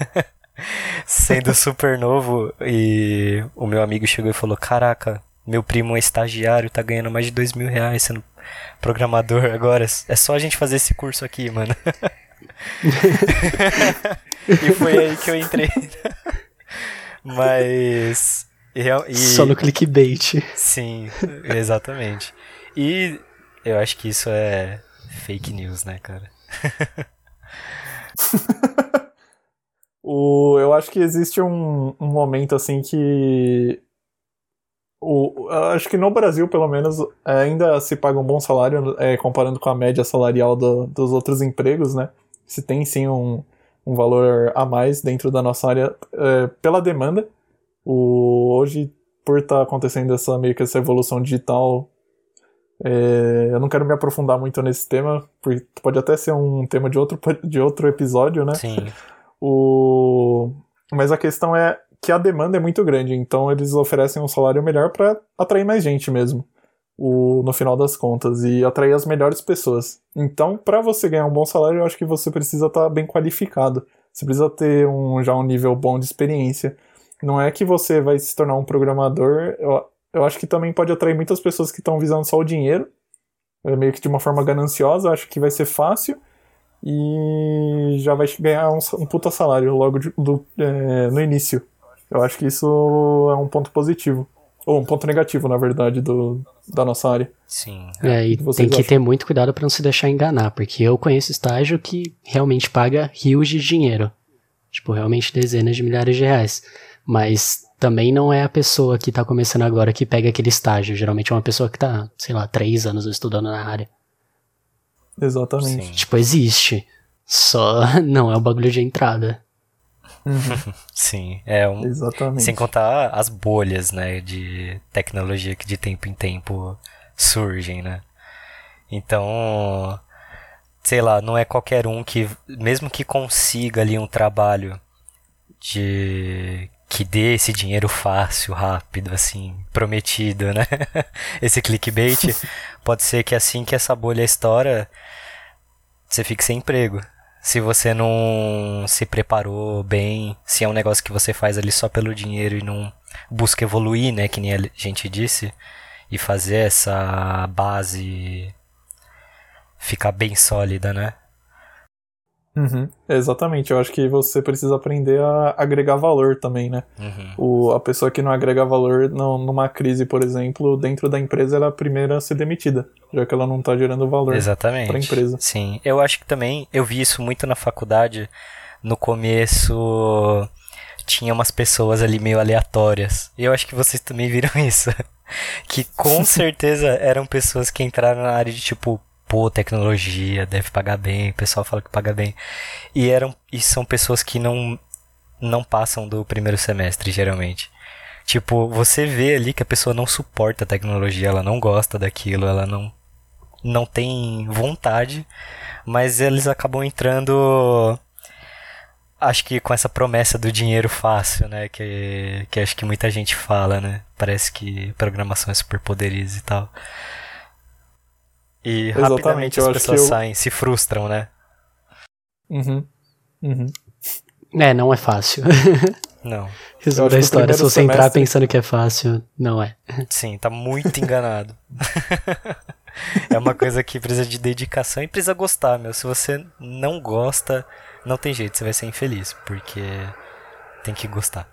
Sendo super novo, e o meu amigo chegou e falou: Caraca, meu primo é estagiário, tá ganhando mais de dois mil reais sendo programador agora. É só a gente fazer esse curso aqui, mano. e foi aí que eu entrei. Mas. E, Só no clickbait. Sim, exatamente. E eu acho que isso é fake news, né, cara? o, eu acho que existe um, um momento assim que. O, acho que no Brasil, pelo menos, ainda se paga um bom salário é, comparando com a média salarial do, dos outros empregos, né? Se tem sim um, um valor a mais dentro da nossa área é, pela demanda. O, hoje, por estar tá acontecendo essa meio que essa evolução digital, é, eu não quero me aprofundar muito nesse tema, porque pode até ser um tema de outro, de outro episódio, né? Sim. O, mas a questão é que a demanda é muito grande, então eles oferecem um salário melhor para atrair mais gente mesmo. O, no final das contas, e atrair as melhores pessoas. Então, para você ganhar um bom salário, eu acho que você precisa estar tá bem qualificado. Você precisa ter um, já um nível bom de experiência. Não é que você vai se tornar um programador. Eu, eu acho que também pode atrair muitas pessoas que estão visando só o dinheiro, é meio que de uma forma gananciosa. Acho que vai ser fácil e já vai ganhar um, um puta salário logo de, do, é, no início. Eu acho que isso é um ponto positivo. Ou um ponto negativo, na verdade, do, da nossa área. Sim. É, e tem que acham? ter muito cuidado para não se deixar enganar, porque eu conheço estágio que realmente paga rios de dinheiro. Tipo, realmente dezenas de milhares de reais. Mas também não é a pessoa que tá começando agora que pega aquele estágio. Geralmente é uma pessoa que tá, sei lá, três anos estudando na área. Exatamente. Sim. Tipo, existe. Só não é o bagulho de entrada. Sim, é um. Exatamente. Sem contar as bolhas, né, de tecnologia que de tempo em tempo surgem, né? Então, sei lá, não é qualquer um que, mesmo que consiga ali um trabalho de que dê esse dinheiro fácil, rápido, assim, prometido, né? esse clickbait, pode ser que assim que essa bolha estoura, você fique sem emprego. Se você não se preparou bem, se é um negócio que você faz ali só pelo dinheiro e não busca evoluir, né, que nem a gente disse, e fazer essa base ficar bem sólida, né? Uhum, exatamente, eu acho que você precisa aprender a agregar valor também, né? Uhum. O, a pessoa que não agrega valor não, numa crise, por exemplo, dentro da empresa, ela é a primeira a ser demitida, já que ela não está gerando valor para a empresa. Sim, eu acho que também eu vi isso muito na faculdade. No começo tinha umas pessoas ali meio aleatórias. E eu acho que vocês também viram isso. que com certeza eram pessoas que entraram na área de tipo pô, tecnologia, deve pagar bem, o pessoal fala que paga bem. E eram e são pessoas que não não passam do primeiro semestre geralmente. Tipo, você vê ali que a pessoa não suporta a tecnologia, ela não gosta daquilo, ela não não tem vontade, mas eles acabam entrando acho que com essa promessa do dinheiro fácil, né, que que acho que muita gente fala, né? Parece que programação é superpoderes e tal. E Exatamente, rapidamente as pessoas eu... saem, se frustram, né? Uhum. Uhum. É, não é fácil. Não. Resumo da história, se você semestre... entrar pensando que é fácil, não é. Sim, tá muito enganado. é uma coisa que precisa de dedicação e precisa gostar, meu. Se você não gosta, não tem jeito, você vai ser infeliz, porque tem que gostar.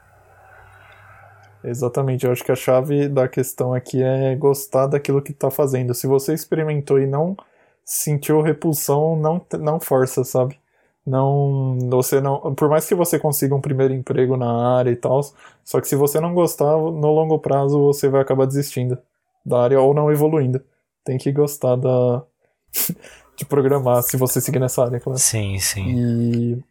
Exatamente, eu acho que a chave da questão aqui é gostar daquilo que está fazendo. Se você experimentou e não sentiu repulsão, não, não força, sabe? Não, você não, por mais que você consiga um primeiro emprego na área e tal, só que se você não gostar, no longo prazo você vai acabar desistindo da área ou não evoluindo. Tem que gostar da de programar se você seguir nessa área, claro. Sim, sim. E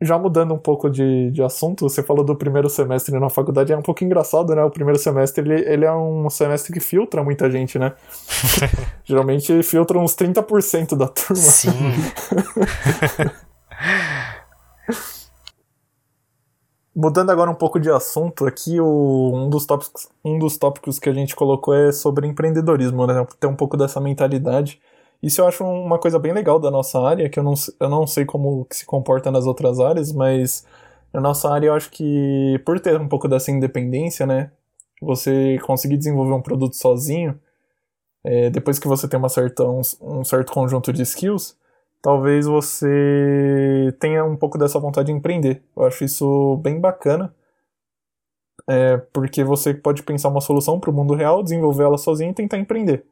já mudando um pouco de, de assunto, você falou do primeiro semestre na faculdade, é um pouco engraçado, né? O primeiro semestre, ele, ele é um semestre que filtra muita gente, né? Geralmente filtra uns 30% da turma. Sim. Mudando agora um pouco de assunto, aqui o, um, dos tópicos, um dos tópicos que a gente colocou é sobre empreendedorismo, né? Ter um pouco dessa mentalidade. Isso eu acho uma coisa bem legal da nossa área, que eu não, eu não sei como se comporta nas outras áreas, mas na nossa área eu acho que por ter um pouco dessa independência, né? Você conseguir desenvolver um produto sozinho, é, depois que você tem uma certa, um, um certo conjunto de skills, talvez você tenha um pouco dessa vontade de empreender. Eu acho isso bem bacana, é, porque você pode pensar uma solução para o mundo real, desenvolver ela sozinho e tentar empreender.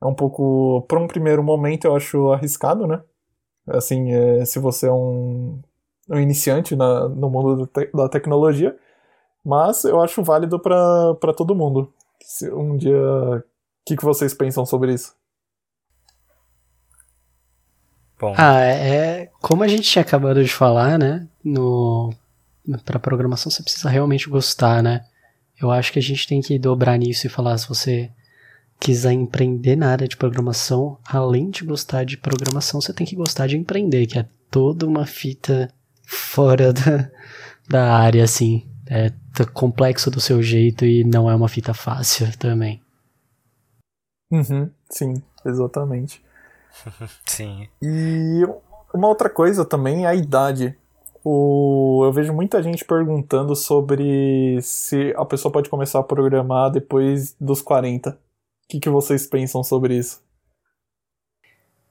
É um pouco, para um primeiro momento, eu acho arriscado, né? Assim, é, se você é um, um iniciante na, no mundo te, da tecnologia, mas eu acho válido para todo mundo. Se um dia, o que, que vocês pensam sobre isso? Bom. Ah, é, é como a gente tinha acabado de falar, né? No para programação você precisa realmente gostar, né? Eu acho que a gente tem que dobrar nisso e falar se você quiser empreender na área de programação, além de gostar de programação, você tem que gostar de empreender, que é toda uma fita fora da, da área, assim. É complexo do seu jeito e não é uma fita fácil também. Uhum, sim, exatamente. Sim. E uma outra coisa também é a idade. O, eu vejo muita gente perguntando sobre se a pessoa pode começar a programar depois dos 40. O que, que vocês pensam sobre isso?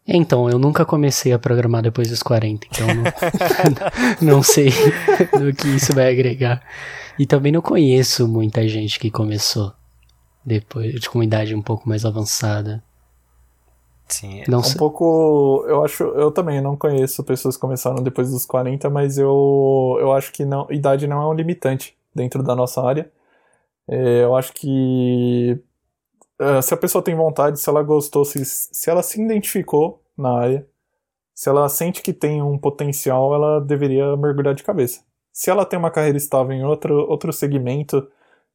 Então, eu nunca comecei a programar depois dos 40, então não, não sei do que isso vai agregar. E também não conheço muita gente que começou depois, de uma idade um pouco mais avançada. Sim. Não um pouco, eu acho, eu também não conheço pessoas que começaram depois dos 40, mas eu, eu acho que não, idade não é um limitante dentro da nossa área. É, eu acho que é, se a pessoa tem vontade, se ela gostou, se, se ela se identificou na área, se ela sente que tem um potencial, ela deveria mergulhar de cabeça. Se ela tem uma carreira estável em outro, outro segmento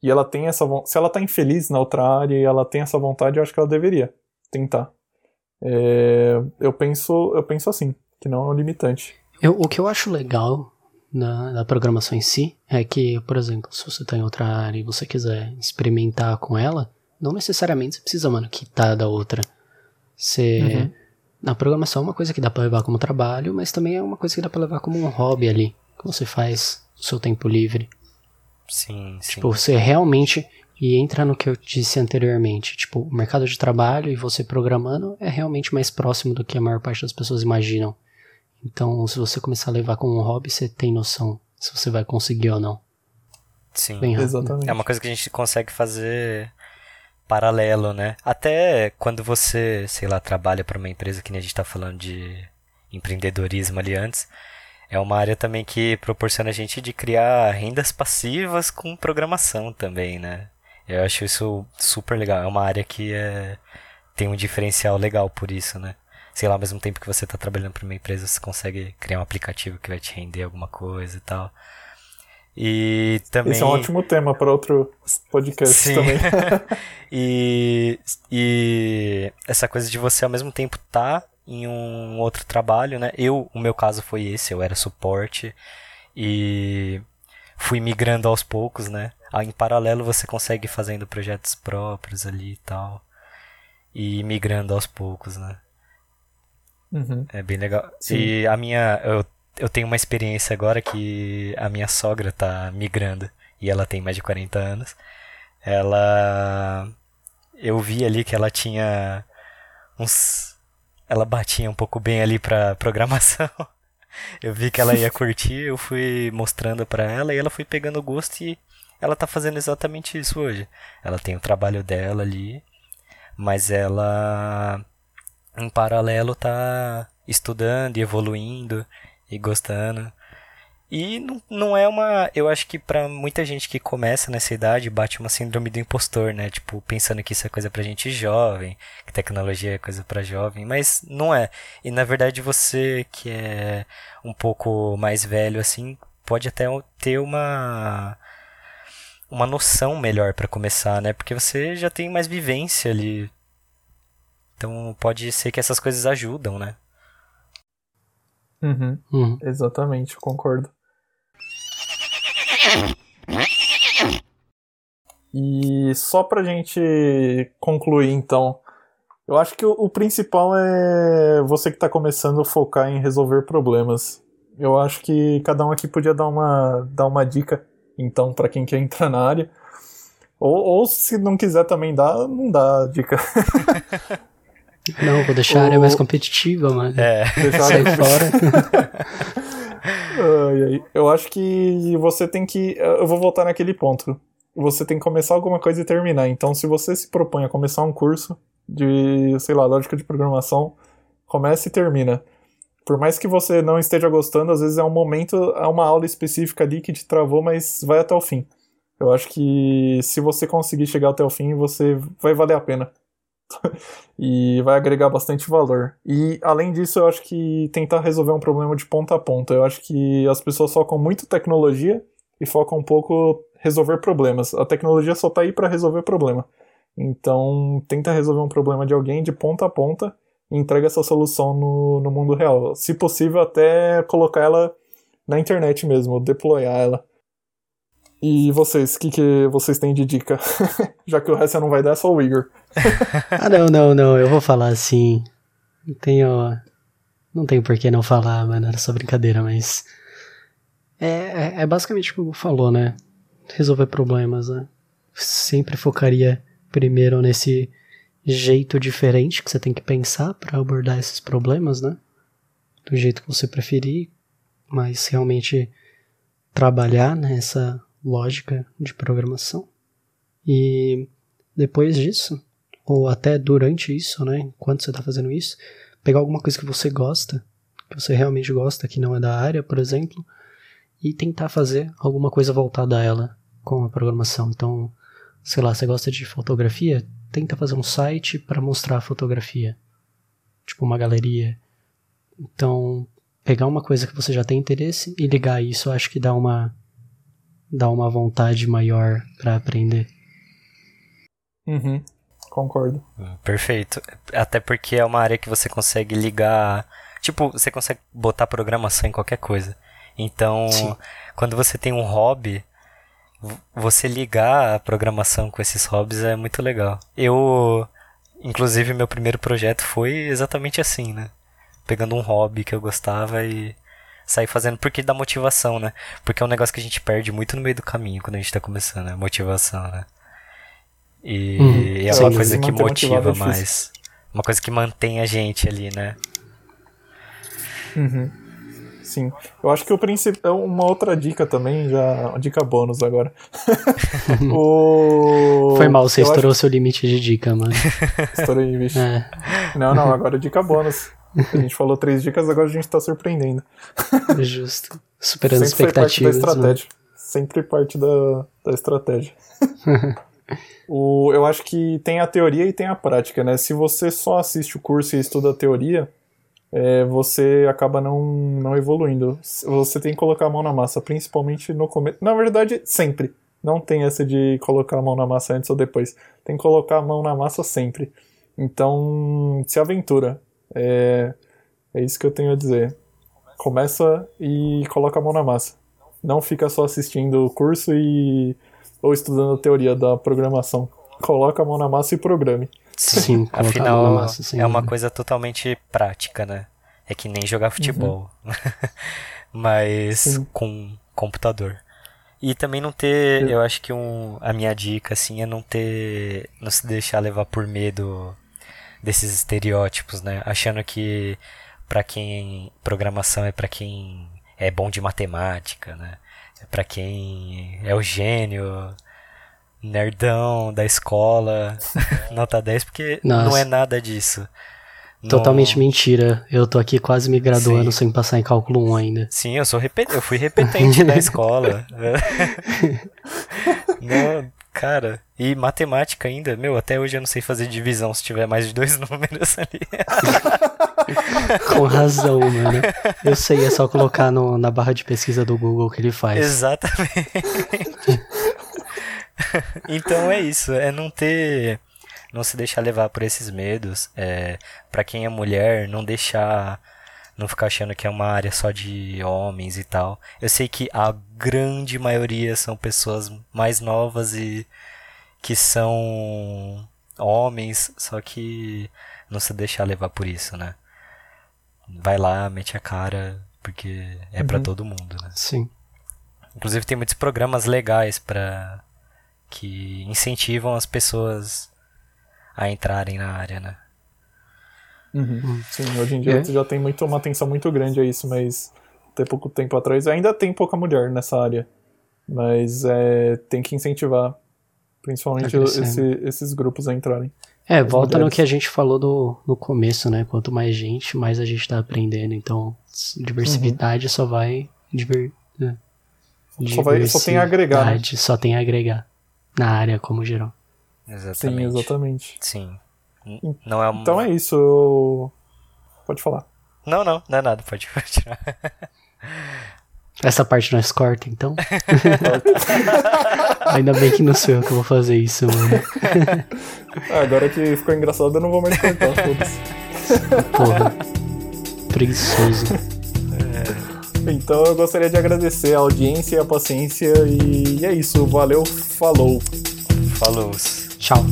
e ela tem essa se ela está infeliz na outra área e ela tem essa vontade, eu acho que ela deveria tentar. É, eu penso, eu penso assim, que não é um limitante. Eu, o que eu acho legal na, programação em si é que, por exemplo, se você está em outra área e você quiser experimentar com ela, não necessariamente você precisa, mano, quitar da outra. Você. Uhum. Na programação é uma coisa que dá pra levar como trabalho, mas também é uma coisa que dá pra levar como um hobby ali, que você faz no seu tempo livre. Sim, sim. Tipo, você realmente e entra no que eu disse anteriormente. Tipo, o mercado de trabalho e você programando é realmente mais próximo do que a maior parte das pessoas imaginam. Então, se você começar a levar como um hobby, você tem noção se você vai conseguir ou não. Sim, exatamente. É uma coisa que a gente consegue fazer paralelo, né? Até quando você, sei lá, trabalha para uma empresa que nem a gente tá falando de empreendedorismo ali antes, é uma área também que proporciona a gente de criar rendas passivas com programação também, né? Eu acho isso super legal. É uma área que é, tem um diferencial legal por isso, né? Sei lá, ao mesmo tempo que você está trabalhando para uma empresa, você consegue criar um aplicativo que vai te render alguma coisa e tal. E também. Esse é um ótimo tema para outro podcast Sim. também. e, e essa coisa de você ao mesmo tempo tá em um outro trabalho, né? Eu, o meu caso foi esse, eu era suporte e fui migrando aos poucos, né? Ah, em paralelo você consegue ir fazendo projetos próprios ali e tal. E migrando aos poucos, né? Uhum. É bem legal. Sim. E a minha. Eu, eu tenho uma experiência agora que a minha sogra tá migrando. E ela tem mais de 40 anos. Ela. Eu vi ali que ela tinha uns. Ela batia um pouco bem ali pra programação. eu vi que ela ia curtir, eu fui mostrando para ela e ela foi pegando gosto e ela tá fazendo exatamente isso hoje. Ela tem o trabalho dela ali, mas ela em paralelo tá estudando e evoluindo e gostando. E não, não é uma. Eu acho que para muita gente que começa nessa idade bate uma síndrome do impostor, né? Tipo, pensando que isso é coisa pra gente jovem, que tecnologia é coisa para jovem, mas não é. E na verdade você que é um pouco mais velho assim, pode até ter uma uma noção melhor para começar, né? Porque você já tem mais vivência ali. Então pode ser que essas coisas ajudam, né? Uhum. Uhum. Exatamente, concordo. E só pra gente concluir, então, eu acho que o, o principal é você que tá começando a focar em resolver problemas. Eu acho que cada um aqui podia dar uma, dar uma dica, então, para quem quer entrar na área. Ou, ou se não quiser também dar, não dá dica. Não, vou deixar a área O- mais competitiva, mano. É. Deixar Sai fora. Eu acho que você tem que. Eu vou voltar naquele ponto. Você tem que começar alguma coisa e terminar. Então, se você se propõe a começar um curso de, sei lá, lógica de programação, comece e termina. Por mais que você não esteja gostando, às vezes é um momento, é uma aula específica ali que te travou, mas vai até o fim. Eu acho que se você conseguir chegar até o fim, você vai valer a pena. e vai agregar bastante valor. E além disso, eu acho que tentar resolver um problema de ponta a ponta. Eu acho que as pessoas focam muito tecnologia e focam um pouco resolver problemas. A tecnologia só tá aí para resolver problema. Então, tenta resolver um problema de alguém de ponta a ponta e entrega essa solução no, no mundo real. Se possível, até colocar ela na internet mesmo, deployar ela. E vocês, o que, que vocês têm de dica? Já que o resto não vai dar, é só o Igor. Ah, não, não, não. Eu vou falar assim. Não tenho. Não tenho por que não falar, mano. Era só brincadeira, mas. É, é, é basicamente o que o Hugo falou, né? Resolver problemas, né? Sempre focaria primeiro nesse jeito diferente que você tem que pensar para abordar esses problemas, né? Do jeito que você preferir, mas realmente trabalhar nessa lógica de programação. E depois disso, ou até durante isso, né, enquanto você está fazendo isso, pegar alguma coisa que você gosta, que você realmente gosta, que não é da área, por exemplo, e tentar fazer alguma coisa voltada a ela com a programação. Então, sei lá, você gosta de fotografia, tenta fazer um site para mostrar a fotografia, tipo uma galeria. Então, pegar uma coisa que você já tem interesse e ligar isso, acho que dá uma dá uma vontade maior para aprender. Uhum, concordo. Perfeito. Até porque é uma área que você consegue ligar. Tipo, você consegue botar programação em qualquer coisa. Então, Sim. quando você tem um hobby, você ligar a programação com esses hobbies é muito legal. Eu, inclusive, meu primeiro projeto foi exatamente assim, né? Pegando um hobby que eu gostava e sair fazendo, porque dá motivação, né? Porque é um negócio que a gente perde muito no meio do caminho quando a gente tá começando, é motivação, né? E Uhum, é sem uma coisa que motiva é mais. Uma coisa que mantém a gente ali, né? Uhum. Sim. Eu acho que o principal. Uma outra dica também, já. Uma dica bônus agora. o... Foi mal, você eu acho estourou seu limite de dica, mano. Estourei, bicho. É. Não, não, agora é dica bônus. A gente falou três dicas, agora a gente tá surpreendendo. Justo. Superando Sempre foi parte da expectativas. né? estratégia. Sempre parte da, da estratégia. o, eu acho que tem a teoria e tem a prática, né? Se você só assiste o curso e estuda a teoria, é, você acaba não, não evoluindo. Você tem que colocar a mão na massa, principalmente no começo. Na verdade, sempre. Não tem essa de colocar a mão na massa antes ou depois. Tem que colocar a mão na massa sempre. Então, se aventura. É, é isso que eu tenho a dizer. Começa e coloca a mão na massa. Não fica só assistindo o curso e ou estudando a teoria da programação. Coloca a mão na massa e programe. Sim, colocar a mão Afinal, na massa, sem é uma coisa totalmente prática, né? É que nem jogar futebol. Mas Sim. com computador. E também não ter, eu acho que um, a minha dica assim é não ter, não se deixar levar por medo desses estereótipos, né? Achando que pra quem programação é pra quem é bom de matemática, né? É pra quem é o gênio, nerdão da escola, nota 10, porque não Nossa. é nada disso. Não- Totalmente mentira. Eu tô aqui quase me graduando Sim. sem passar em cálculo 1 ainda. Sim, eu sou repe... eu fui repetente da escola. não, cara, e matemática ainda, meu, até hoje eu não sei fazer divisão se tiver mais de dois números ali. Com razão, mano. Eu sei, é só colocar no- na barra de pesquisa do Google que ele faz. Exatamente. então é isso, é não ter. Não se deixar levar por esses medos. É, para quem é mulher, não deixar. Não ficar achando que é uma área só de homens e tal. Eu sei que a grande maioria são pessoas mais novas e que são homens, só que não se deixar levar por isso, né? Vai lá, mete a cara, porque é uhum. para todo mundo, né? Sim. Inclusive tem muitos programas legais para que incentivam as pessoas a entrarem na área, né? Uhum. Hum. Sim, hoje em dia é. já tem muito, uma atenção muito grande a isso, mas até pouco tempo atrás ainda tem pouca mulher nessa área. Mas é, tem que incentivar, principalmente tá esse, esses grupos a entrarem. É, volta mulheres. no que a gente falou no, no começo, né? Quanto mais gente, mais a gente tá aprendendo. Então, diversidade uhum. só vai. Diver, né? só, vai, só tem a agregar. Né? Só tem a agregar na área como geral. Exatamente. Sim, exatamente. Sim. Não é Então é isso. Pode falar. Não, não, não é nada, pode continuar. Essa parte nós corta, então. Ainda bem que não sou eu que vou fazer isso, mano. Ah, agora que ficou engraçado, eu não vou mais cortar, foda Porra. Preguiçoso. É. Então eu gostaria de agradecer a audiência e a paciência. E é isso. Valeu, falou. Falou. Tchau.